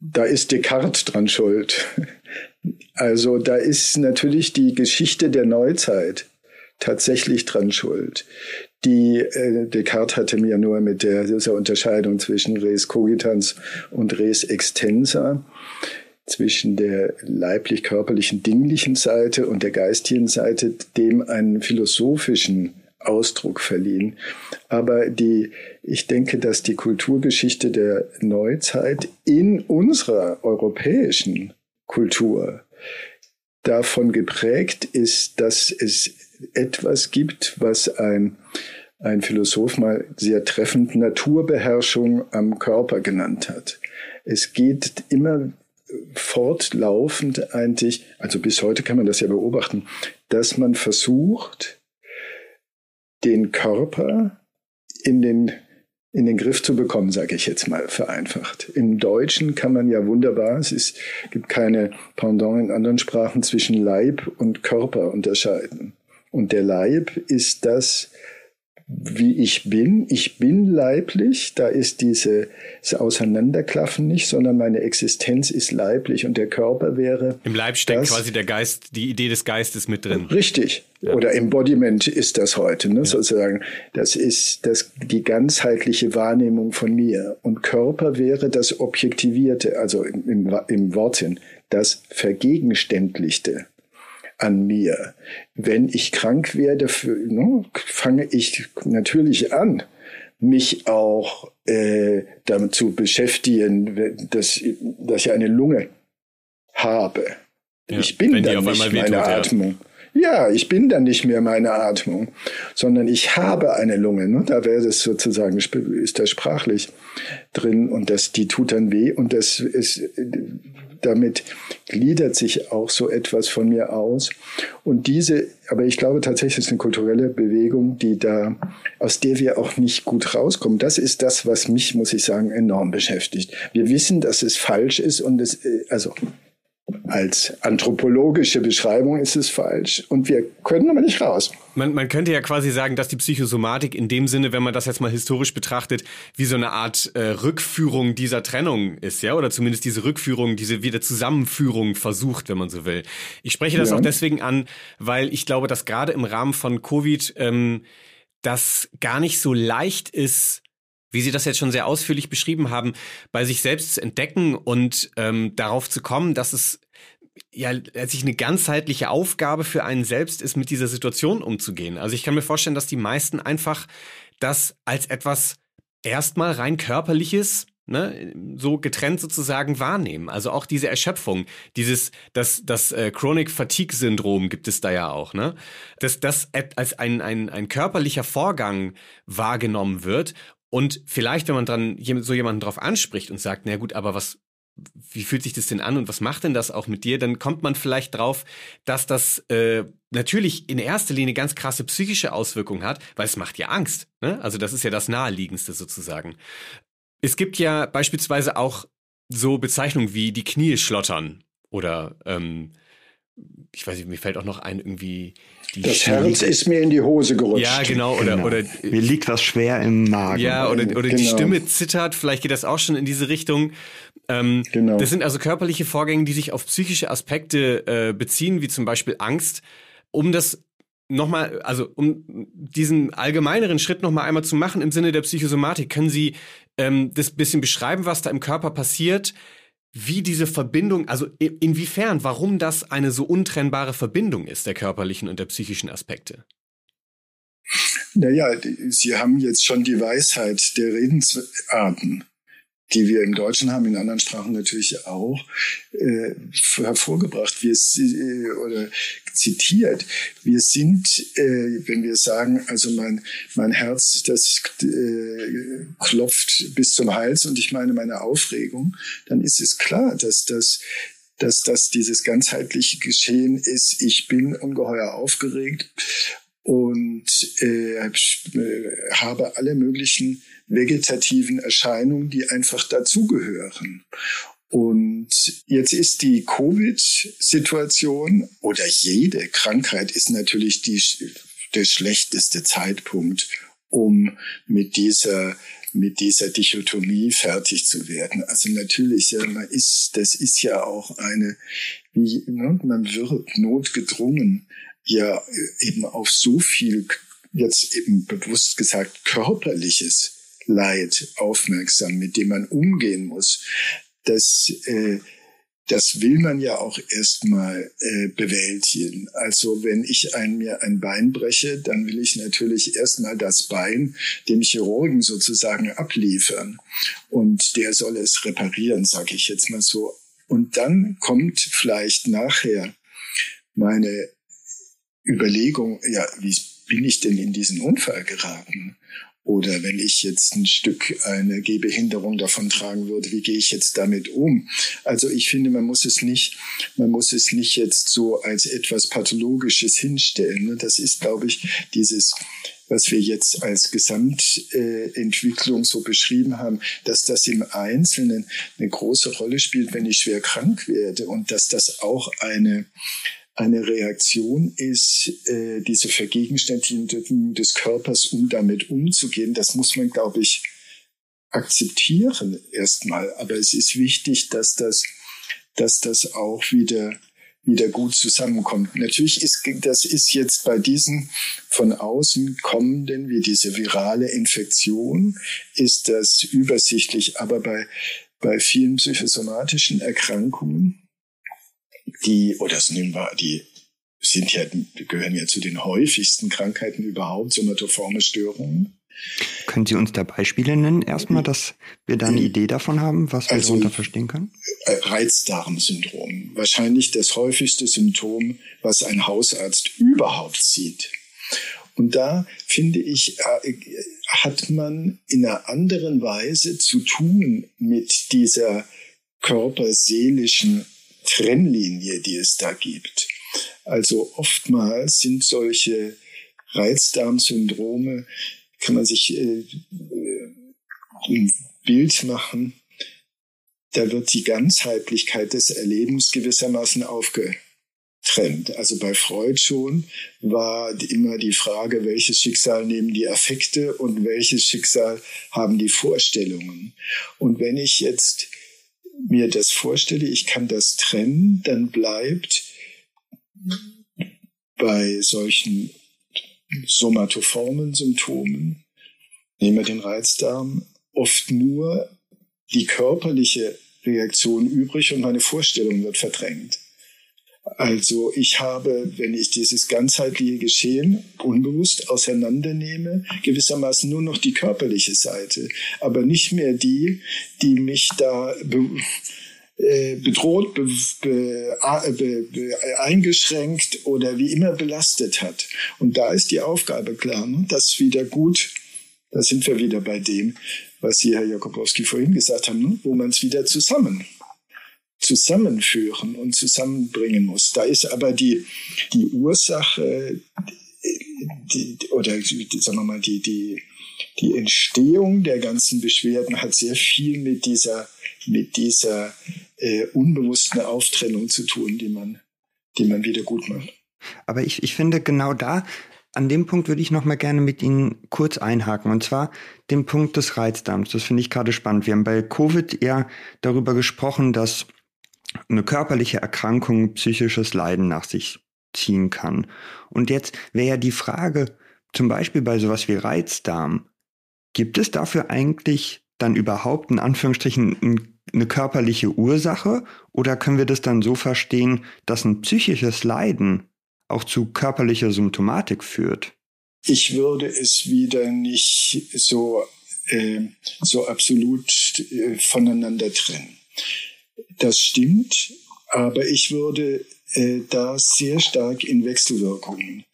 Da ist Descartes dran schuld. Also da ist natürlich die Geschichte der Neuzeit tatsächlich dran schuld. Die äh, Descartes hatte mir nur mit der, dieser Unterscheidung zwischen res cogitans und res extensa, zwischen der leiblich-körperlichen, dinglichen Seite und der geistigen Seite, dem einen philosophischen Ausdruck verliehen. Aber die, ich denke, dass die Kulturgeschichte der Neuzeit in unserer europäischen Kultur davon geprägt ist, dass es etwas gibt, was ein, ein Philosoph mal sehr treffend Naturbeherrschung am Körper genannt hat. Es geht immer fortlaufend eigentlich, also bis heute kann man das ja beobachten, dass man versucht, den Körper in den in den Griff zu bekommen, sage ich jetzt mal vereinfacht. Im Deutschen kann man ja wunderbar, es ist, gibt keine Pendant in anderen Sprachen zwischen Leib und Körper unterscheiden. Und der Leib ist das, wie ich bin. Ich bin leiblich, da ist dieses Auseinanderklaffen nicht, sondern meine Existenz ist leiblich und der Körper wäre. Im Leib steckt das, quasi der Geist, die Idee des Geistes mit drin. Richtig. Ja. Oder Embodiment ist das heute, ne, ja. sozusagen. Das ist das, die ganzheitliche Wahrnehmung von mir. Und Körper wäre das Objektivierte, also im, im, im Wortsinn, das Vergegenständlichte an mir. Wenn ich krank werde, ne, fange ich natürlich an, mich auch äh, damit zu beschäftigen, dass, dass ich eine Lunge habe. Ja, ich bin dann nicht meine Atmung. Ja. Ja. ich bin dann nicht mehr meine Atmung, sondern ich habe eine Lunge. Ne? Da wäre das sozusagen, ist das sprachlich drin und das, die tut dann weh und das ist damit gliedert sich auch so etwas von mir aus. Und diese, aber ich glaube tatsächlich, es ist eine kulturelle Bewegung, die da, aus der wir auch nicht gut rauskommen. Das ist das, was mich, muss ich sagen, enorm beschäftigt. Wir wissen, dass es falsch ist und es, äh, also als anthropologische Beschreibung ist es falsch und wir können aber nicht raus. Man, man könnte ja quasi sagen, dass die Psychosomatik in dem Sinne, wenn man das jetzt mal historisch betrachtet, wie so eine Art äh, Rückführung dieser Trennung ist, ja, oder zumindest diese Rückführung, diese Wiederzusammenführung versucht, wenn man so will. Ich spreche das ja. auch deswegen an, weil ich glaube, dass gerade im Rahmen von Covid ähm, das gar nicht so leicht ist, wie Sie das jetzt schon sehr ausführlich beschrieben haben, bei sich selbst zu entdecken und ähm, darauf zu kommen, dass es ja letztlich eine ganzheitliche Aufgabe für einen selbst ist, mit dieser Situation umzugehen. Also ich kann mir vorstellen, dass die meisten einfach das als etwas erstmal rein körperliches Ne, so getrennt sozusagen wahrnehmen. Also auch diese Erschöpfung, dieses, das, das äh, Chronic Fatigue Syndrom gibt es da ja auch, ne? Dass das als ein, ein, ein körperlicher Vorgang wahrgenommen wird und vielleicht, wenn man dann so jemanden drauf anspricht und sagt, na gut, aber was, wie fühlt sich das denn an und was macht denn das auch mit dir, dann kommt man vielleicht drauf, dass das äh, natürlich in erster Linie ganz krasse psychische Auswirkungen hat, weil es macht ja Angst. Ne? Also das ist ja das Naheliegendste sozusagen. Es gibt ja beispielsweise auch so Bezeichnungen wie die Knie schlottern oder ähm, ich weiß nicht, mir fällt auch noch ein irgendwie die Das Herz ist mir in die Hose gerutscht. Ja, genau. Oder, genau. oder mir liegt was schwer im Magen. Ja, oder, oder genau. die Stimme zittert. Vielleicht geht das auch schon in diese Richtung. Ähm, genau. Das sind also körperliche Vorgänge, die sich auf psychische Aspekte äh, beziehen, wie zum Beispiel Angst. Um das nochmal, also um diesen allgemeineren Schritt nochmal einmal zu machen im Sinne der Psychosomatik, können Sie ähm, das bisschen beschreiben, was da im Körper passiert? Wie diese Verbindung, also inwiefern, warum das eine so untrennbare Verbindung ist, der körperlichen und der psychischen Aspekte. Naja, Sie haben jetzt schon die Weisheit der Redensarten die wir im Deutschen haben, in anderen Sprachen natürlich auch, äh, hervorgebracht. Wir, äh, oder zitiert. Wir sind, äh, wenn wir sagen, also mein, mein Herz, das äh, klopft bis zum Hals und ich meine meine Aufregung, dann ist es klar, dass das dass das dieses ganzheitliche Geschehen ist. Ich bin ungeheuer aufgeregt und äh, äh habe alle möglichen vegetativen Erscheinungen, die einfach dazugehören. Und jetzt ist die Covid-Situation oder jede Krankheit ist natürlich die, der schlechteste Zeitpunkt, um mit dieser mit dieser Dichotomie fertig zu werden. Also natürlich, ja, man ist, das ist ja auch eine, wie, ne, man wird notgedrungen ja eben auf so viel, jetzt eben bewusst gesagt, körperliches Leid aufmerksam, mit dem man umgehen muss. Das, äh, das will man ja auch erstmal äh, bewältigen. Also wenn ich ein, mir ein Bein breche, dann will ich natürlich erstmal das Bein dem Chirurgen sozusagen abliefern. Und der soll es reparieren, sage ich jetzt mal so. Und dann kommt vielleicht nachher meine Überlegung, ja, wie bin ich denn in diesen Unfall geraten? Oder wenn ich jetzt ein Stück eine Gehbehinderung davon tragen würde, wie gehe ich jetzt damit um? Also ich finde, man muss es nicht, man muss es nicht jetzt so als etwas Pathologisches hinstellen. Ne? Das ist, glaube ich, dieses, was wir jetzt als Gesamtentwicklung so beschrieben haben, dass das im Einzelnen eine große Rolle spielt, wenn ich schwer krank werde und dass das auch eine eine Reaktion ist, äh, diese Vergegenständigung des Körpers, um damit umzugehen. Das muss man, glaube ich, akzeptieren erstmal. Aber es ist wichtig, dass das, dass das auch wieder wieder gut zusammenkommt. Natürlich ist das ist jetzt bei diesen von außen kommenden wie diese virale Infektion ist das übersichtlich, aber bei bei vielen psychosomatischen Erkrankungen, die oder nehmen wir die sind ja gehören ja zu den häufigsten Krankheiten überhaupt, somatoforme Störungen. Können Sie uns da Beispiele nennen, erstmal, dass wir da eine äh, Idee davon haben, was wir also, darunter verstehen können? Äh, Reizdarmsyndrom. Wahrscheinlich das häufigste Symptom, was ein Hausarzt überhaupt sieht. Und da finde ich, äh, hat man in einer anderen Weise zu tun mit dieser körperseelischen Trennlinie, die es da gibt. Also oftmals sind solche Reizdarmsyndrome kann man sich äh, äh, ein Bild machen. Da wird die Ganzheitlichkeit des Erlebens gewissermaßen aufgetrennt. Also bei Freud schon war immer die Frage, welches Schicksal nehmen die Affekte und welches Schicksal haben die Vorstellungen. Und wenn ich jetzt mir das vorstelle, ich kann das trennen, dann bleibt bei solchen somatoformen Symptomen, nehmen wir den Reizdarm, oft nur die körperliche Reaktion übrig und meine Vorstellung wird verdrängt. Also ich habe, wenn ich dieses ganzheitliche Geschehen unbewusst auseinandernehme, gewissermaßen nur noch die körperliche Seite, aber nicht mehr die, die mich da äh, bedroht, be, be, be, eingeschränkt oder wie immer belastet hat. Und da ist die Aufgabe klar, ne? das wieder gut, da sind wir wieder bei dem, was Sie, Herr Jakobowski, vorhin gesagt haben, ne? wo man es wieder zusammen zusammenführen und zusammenbringen muss. Da ist aber die, die Ursache die, oder sagen wir mal, die, die, die Entstehung der ganzen Beschwerden hat sehr viel mit dieser, mit dieser äh, unbewussten Auftrennung zu tun, die man, die man wieder gut macht. Aber ich, ich finde genau da, an dem Punkt würde ich noch mal gerne mit Ihnen kurz einhaken. Und zwar den Punkt des Reizdarms. Das finde ich gerade spannend. Wir haben bei Covid eher darüber gesprochen, dass eine körperliche Erkrankung psychisches Leiden nach sich ziehen kann. Und jetzt wäre ja die Frage, zum Beispiel bei sowas wie Reizdarm, gibt es dafür eigentlich dann überhaupt in Anführungsstrichen ein eine körperliche Ursache oder können wir das dann so verstehen, dass ein psychisches Leiden auch zu körperlicher Symptomatik führt? Ich würde es wieder nicht so, äh, so absolut äh, voneinander trennen. Das stimmt, aber ich würde äh, da sehr stark in Wechselwirkungen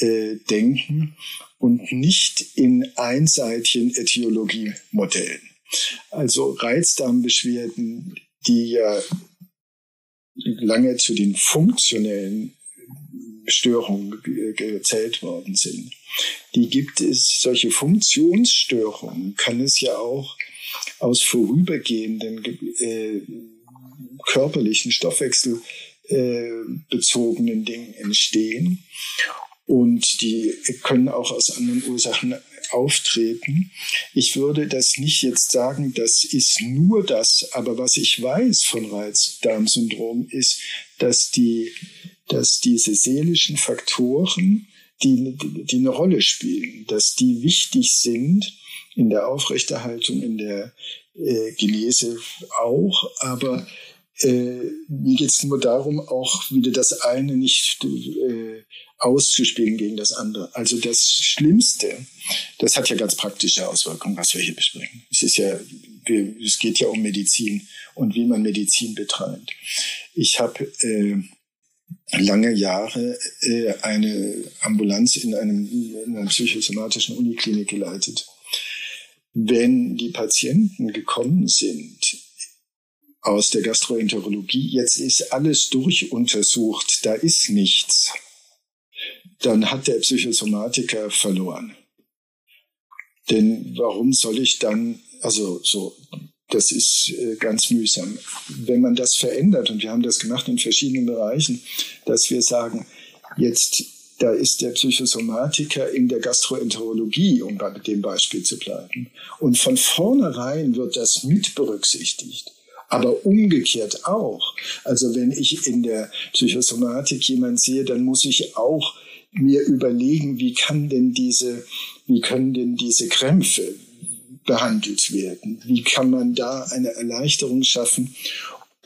äh, denken und nicht in einseitigen Äthiologiemodellen. Also Reizdarmbeschwerden, die ja lange zu den funktionellen Störungen gezählt worden sind. Die gibt es, solche Funktionsstörungen kann es ja auch aus vorübergehenden äh, körperlichen Stoffwechselbezogenen äh, Dingen entstehen. Und die können auch aus anderen Ursachen auftreten. Ich würde das nicht jetzt sagen, das ist nur das, aber was ich weiß von Reizdarmsyndrom ist, dass die, dass diese seelischen Faktoren, die, die eine Rolle spielen, dass die wichtig sind in der Aufrechterhaltung, in der äh, Genese auch, aber äh, mir geht es nur darum, auch wieder das eine nicht äh, auszuspielen gegen das andere. Also das Schlimmste, das hat ja ganz praktische Auswirkungen, was wir hier besprechen. Es ist ja, wir, es geht ja um Medizin und wie man Medizin betreibt. Ich habe äh, lange Jahre äh, eine Ambulanz in, einem, in einer psychosomatischen Uniklinik geleitet. Wenn die Patienten gekommen sind aus der Gastroenterologie, jetzt ist alles durchuntersucht, da ist nichts dann hat der Psychosomatiker verloren. Denn warum soll ich dann, also so das ist äh, ganz mühsam. Wenn man das verändert, und wir haben das gemacht in verschiedenen Bereichen, dass wir sagen, jetzt da ist der Psychosomatiker in der Gastroenterologie, um bei dem Beispiel zu bleiben. Und von vornherein wird das mit berücksichtigt. Aber umgekehrt auch. Also wenn ich in der Psychosomatik jemand sehe, dann muss ich auch mir überlegen, wie kann denn diese, wie können denn diese Krämpfe behandelt werden? Wie kann man da eine Erleichterung schaffen?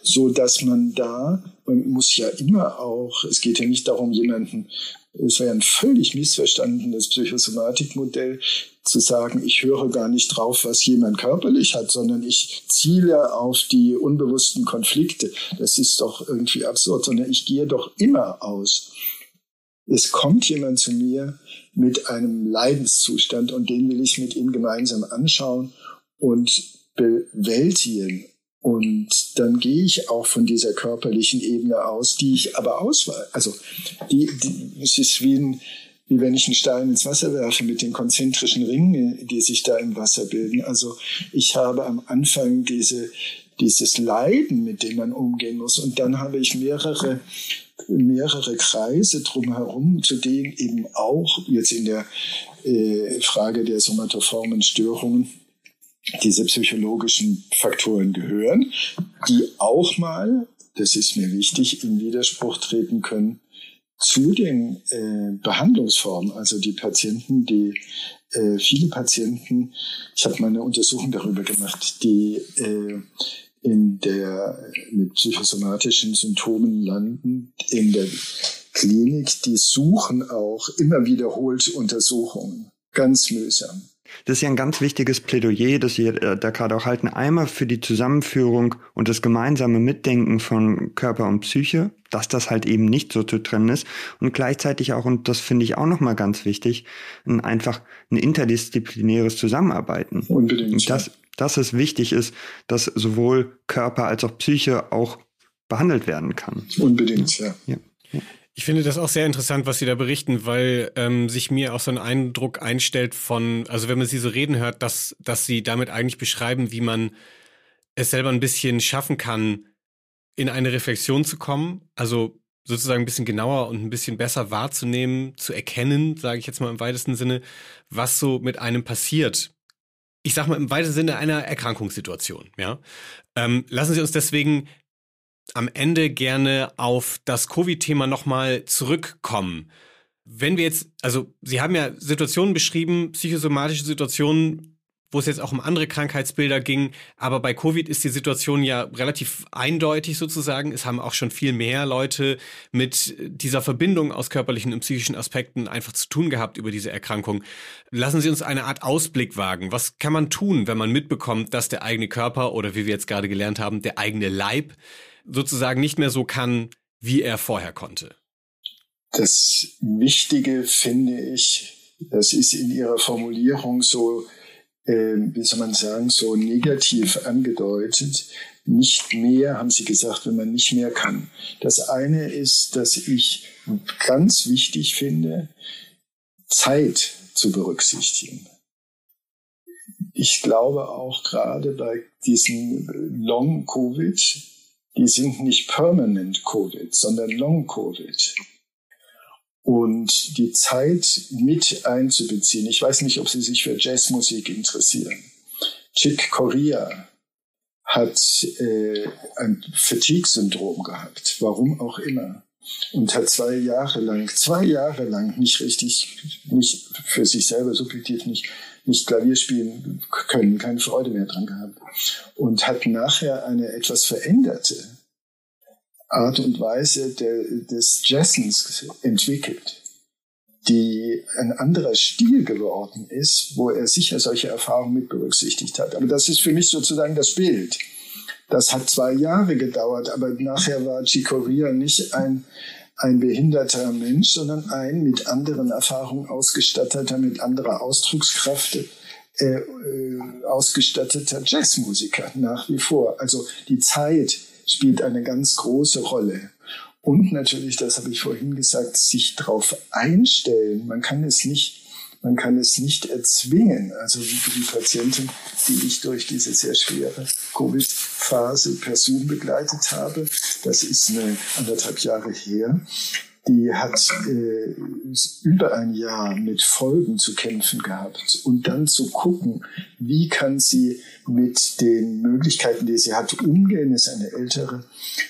so dass man da, man muss ja immer auch, es geht ja nicht darum, jemanden, es wäre ein völlig missverstandenes Psychosomatikmodell, zu sagen, ich höre gar nicht drauf, was jemand körperlich hat, sondern ich ziele auf die unbewussten Konflikte. Das ist doch irgendwie absurd, sondern ich gehe doch immer aus. Es kommt jemand zu mir mit einem Leidenszustand und den will ich mit ihm gemeinsam anschauen und bewältigen. Und dann gehe ich auch von dieser körperlichen Ebene aus, die ich aber auswahl. Also die, die, es ist wie, ein, wie wenn ich einen Stein ins Wasser werfe mit den konzentrischen Ringen, die sich da im Wasser bilden. Also ich habe am Anfang diese, dieses Leiden, mit dem man umgehen muss. Und dann habe ich mehrere, mehrere Kreise drumherum, zu denen eben auch jetzt in der äh, Frage der somatoformen Störungen diese psychologischen Faktoren gehören, die auch mal, das ist mir wichtig, in Widerspruch treten können zu den äh, Behandlungsformen. Also die Patienten, die äh, viele Patienten, ich habe mal eine Untersuchung darüber gemacht, die äh, in der mit psychosomatischen Symptomen landen in der Klinik, die suchen auch immer wiederholt Untersuchungen. Ganz mühsam. Das ist ja ein ganz wichtiges Plädoyer, das Sie äh, da gerade auch halten. Einmal für die Zusammenführung und das gemeinsame Mitdenken von Körper und Psyche, dass das halt eben nicht so zu trennen ist. Und gleichzeitig auch, und das finde ich auch nochmal ganz wichtig, ein, einfach ein interdisziplinäres Zusammenarbeiten. Unbedingt. Und das, dass es wichtig ist, dass sowohl Körper als auch Psyche auch behandelt werden kann. Unbedingt, ja. ja. Ich finde das auch sehr interessant, was Sie da berichten, weil ähm, sich mir auch so ein Eindruck einstellt von, also wenn man Sie so reden hört, dass, dass Sie damit eigentlich beschreiben, wie man es selber ein bisschen schaffen kann, in eine Reflexion zu kommen, also sozusagen ein bisschen genauer und ein bisschen besser wahrzunehmen, zu erkennen, sage ich jetzt mal im weitesten Sinne, was so mit einem passiert. Ich sag mal im weitesten Sinne einer Erkrankungssituation, ja. Ähm, lassen Sie uns deswegen am Ende gerne auf das Covid-Thema nochmal zurückkommen. Wenn wir jetzt, also Sie haben ja Situationen beschrieben, psychosomatische Situationen, wo es jetzt auch um andere Krankheitsbilder ging, aber bei Covid ist die Situation ja relativ eindeutig sozusagen. Es haben auch schon viel mehr Leute mit dieser Verbindung aus körperlichen und psychischen Aspekten einfach zu tun gehabt über diese Erkrankung. Lassen Sie uns eine Art Ausblick wagen. Was kann man tun, wenn man mitbekommt, dass der eigene Körper oder wie wir jetzt gerade gelernt haben, der eigene Leib sozusagen nicht mehr so kann, wie er vorher konnte. Das Wichtige finde ich, das ist in Ihrer Formulierung so, äh, wie soll man sagen, so negativ angedeutet. Nicht mehr, haben Sie gesagt, wenn man nicht mehr kann. Das eine ist, dass ich ganz wichtig finde, Zeit zu berücksichtigen. Ich glaube auch gerade bei diesem Long-Covid, die sind nicht permanent Covid, sondern Long Covid. Und die Zeit mit einzubeziehen. Ich weiß nicht, ob Sie sich für Jazzmusik interessieren. Chick Corea hat äh, ein Fatigue-Syndrom gehabt, warum auch immer, und hat zwei Jahre lang, zwei Jahre lang nicht richtig, nicht für sich selber subjektiv nicht nicht Klavier spielen können, keine Freude mehr dran gehabt. Und hat nachher eine etwas veränderte Art und Weise der, des Jazzens entwickelt, die ein anderer Stil geworden ist, wo er sicher solche Erfahrungen mit berücksichtigt hat. Aber das ist für mich sozusagen das Bild. Das hat zwei Jahre gedauert, aber nachher war Chicoria nicht ein, ein behinderter Mensch, sondern ein mit anderen Erfahrungen ausgestatteter, mit anderer Ausdruckskraft äh, äh, ausgestatteter Jazzmusiker nach wie vor. Also die Zeit spielt eine ganz große Rolle. Und natürlich, das habe ich vorhin gesagt, sich darauf einstellen. Man kann es nicht Man kann es nicht erzwingen. Also wie die Patienten, die ich durch diese sehr schwere Covid-Phase per Zoom begleitet habe, das ist eine anderthalb Jahre her, die hat äh, über ein Jahr mit Folgen zu kämpfen gehabt und dann zu gucken, wie kann sie mit den Möglichkeiten, die sie hat, umgehen, ist eine ältere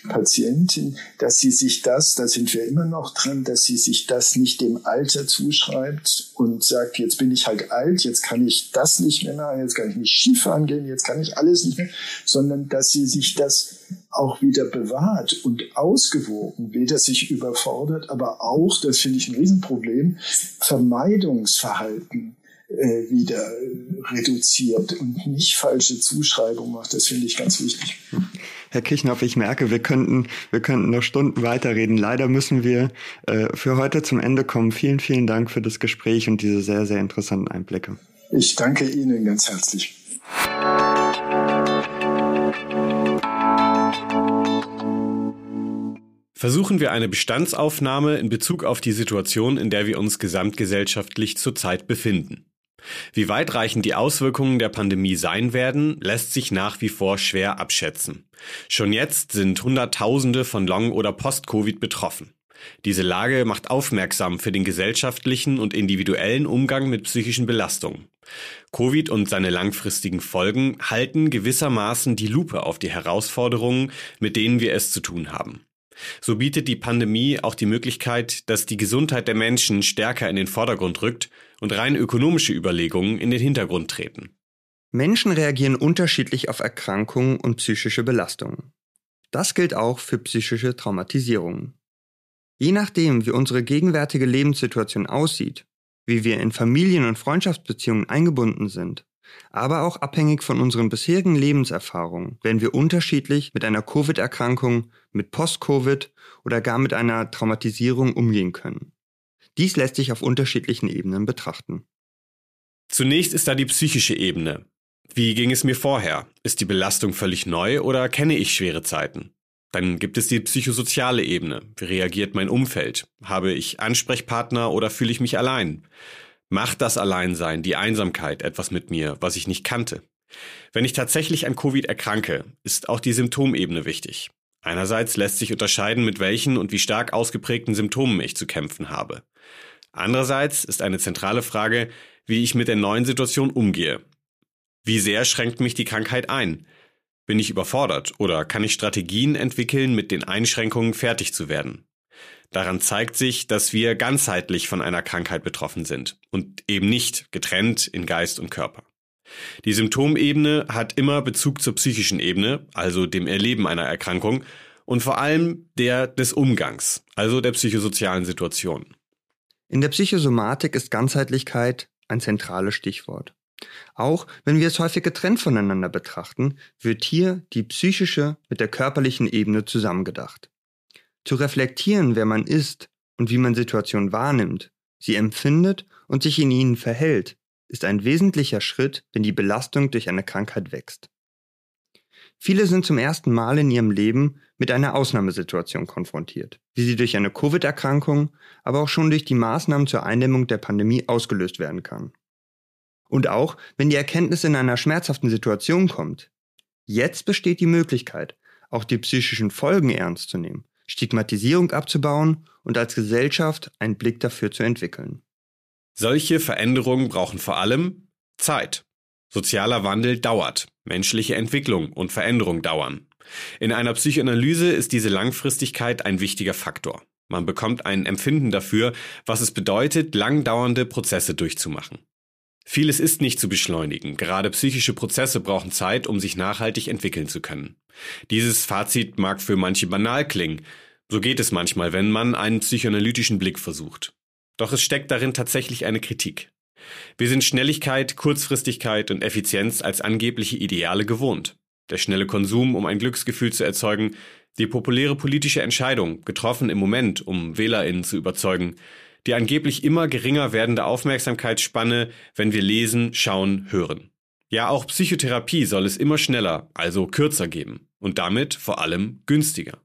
Patientin, dass sie sich das, da sind wir immer noch dran, dass sie sich das nicht dem Alter zuschreibt und sagt, jetzt bin ich halt alt, jetzt kann ich das nicht mehr machen, jetzt kann ich nicht Skifahren gehen, jetzt kann ich alles nicht mehr, sondern dass sie sich das auch wieder bewahrt und ausgewogen, weder sich überfordert, aber auch, das finde ich ein Riesenproblem, Vermeidungsverhalten äh, wieder äh, reduziert und nicht falsche Zuschreibung macht. Das finde ich ganz wichtig. Herr Kirchhoff, ich merke, wir könnten, wir könnten noch Stunden weiterreden. Leider müssen wir äh, für heute zum Ende kommen. Vielen, vielen Dank für das Gespräch und diese sehr, sehr interessanten Einblicke. Ich danke Ihnen ganz herzlich. Versuchen wir eine Bestandsaufnahme in Bezug auf die Situation, in der wir uns gesamtgesellschaftlich zurzeit befinden. Wie weitreichend die Auswirkungen der Pandemie sein werden, lässt sich nach wie vor schwer abschätzen. Schon jetzt sind Hunderttausende von Long- oder Post-Covid betroffen. Diese Lage macht aufmerksam für den gesellschaftlichen und individuellen Umgang mit psychischen Belastungen. Covid und seine langfristigen Folgen halten gewissermaßen die Lupe auf die Herausforderungen, mit denen wir es zu tun haben. So bietet die Pandemie auch die Möglichkeit, dass die Gesundheit der Menschen stärker in den Vordergrund rückt und rein ökonomische Überlegungen in den Hintergrund treten. Menschen reagieren unterschiedlich auf Erkrankungen und psychische Belastungen. Das gilt auch für psychische Traumatisierungen. Je nachdem, wie unsere gegenwärtige Lebenssituation aussieht, wie wir in Familien- und Freundschaftsbeziehungen eingebunden sind, aber auch abhängig von unseren bisherigen Lebenserfahrungen werden wir unterschiedlich mit einer Covid-Erkrankung, mit Post-Covid oder gar mit einer Traumatisierung umgehen können. Dies lässt sich auf unterschiedlichen Ebenen betrachten. Zunächst ist da die psychische Ebene. Wie ging es mir vorher? Ist die Belastung völlig neu oder kenne ich schwere Zeiten? Dann gibt es die psychosoziale Ebene. Wie reagiert mein Umfeld? Habe ich Ansprechpartner oder fühle ich mich allein? Macht das Alleinsein, die Einsamkeit etwas mit mir, was ich nicht kannte? Wenn ich tatsächlich an Covid erkranke, ist auch die Symptomebene wichtig. Einerseits lässt sich unterscheiden, mit welchen und wie stark ausgeprägten Symptomen ich zu kämpfen habe. Andererseits ist eine zentrale Frage, wie ich mit der neuen Situation umgehe. Wie sehr schränkt mich die Krankheit ein? Bin ich überfordert oder kann ich Strategien entwickeln, mit den Einschränkungen fertig zu werden? Daran zeigt sich, dass wir ganzheitlich von einer Krankheit betroffen sind und eben nicht getrennt in Geist und Körper. Die Symptomebene hat immer Bezug zur psychischen Ebene, also dem Erleben einer Erkrankung, und vor allem der des Umgangs, also der psychosozialen Situation. In der Psychosomatik ist Ganzheitlichkeit ein zentrales Stichwort. Auch wenn wir es häufig getrennt voneinander betrachten, wird hier die psychische mit der körperlichen Ebene zusammengedacht. Zu reflektieren, wer man ist und wie man Situationen wahrnimmt, sie empfindet und sich in ihnen verhält, ist ein wesentlicher Schritt, wenn die Belastung durch eine Krankheit wächst. Viele sind zum ersten Mal in ihrem Leben mit einer Ausnahmesituation konfrontiert, wie sie durch eine Covid-Erkrankung, aber auch schon durch die Maßnahmen zur Eindämmung der Pandemie ausgelöst werden kann. Und auch, wenn die Erkenntnis in einer schmerzhaften Situation kommt. Jetzt besteht die Möglichkeit, auch die psychischen Folgen ernst zu nehmen Stigmatisierung abzubauen und als Gesellschaft einen Blick dafür zu entwickeln. Solche Veränderungen brauchen vor allem Zeit. Sozialer Wandel dauert, menschliche Entwicklung und Veränderung dauern. In einer Psychoanalyse ist diese Langfristigkeit ein wichtiger Faktor. Man bekommt ein Empfinden dafür, was es bedeutet, lang dauernde Prozesse durchzumachen. Vieles ist nicht zu beschleunigen. Gerade psychische Prozesse brauchen Zeit, um sich nachhaltig entwickeln zu können. Dieses Fazit mag für manche banal klingen. So geht es manchmal, wenn man einen psychoanalytischen Blick versucht. Doch es steckt darin tatsächlich eine Kritik. Wir sind Schnelligkeit, Kurzfristigkeit und Effizienz als angebliche Ideale gewohnt. Der schnelle Konsum, um ein Glücksgefühl zu erzeugen, die populäre politische Entscheidung, getroffen im Moment, um WählerInnen zu überzeugen, die angeblich immer geringer werdende Aufmerksamkeitsspanne, wenn wir lesen, schauen, hören. Ja, auch Psychotherapie soll es immer schneller, also kürzer geben und damit vor allem günstiger.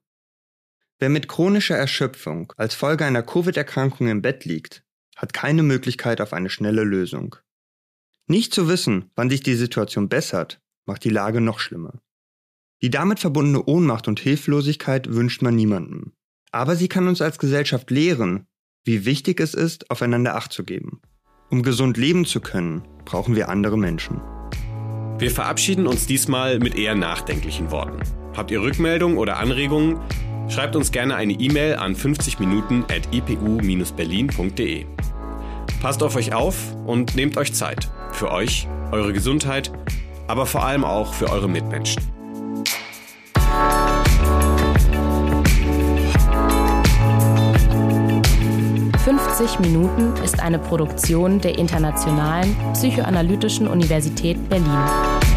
Wer mit chronischer Erschöpfung als Folge einer Covid-Erkrankung im Bett liegt, hat keine Möglichkeit auf eine schnelle Lösung. Nicht zu wissen, wann sich die Situation bessert, macht die Lage noch schlimmer. Die damit verbundene Ohnmacht und Hilflosigkeit wünscht man niemandem. Aber sie kann uns als Gesellschaft lehren, wie wichtig es ist, aufeinander Acht zu geben. Um gesund leben zu können, brauchen wir andere Menschen. Wir verabschieden uns diesmal mit eher nachdenklichen Worten. Habt ihr Rückmeldungen oder Anregungen? Schreibt uns gerne eine E-Mail an 50minuten.ipu-berlin.de. Passt auf euch auf und nehmt euch Zeit. Für euch, eure Gesundheit, aber vor allem auch für eure Mitmenschen. 50 Minuten ist eine Produktion der Internationalen Psychoanalytischen Universität Berlin.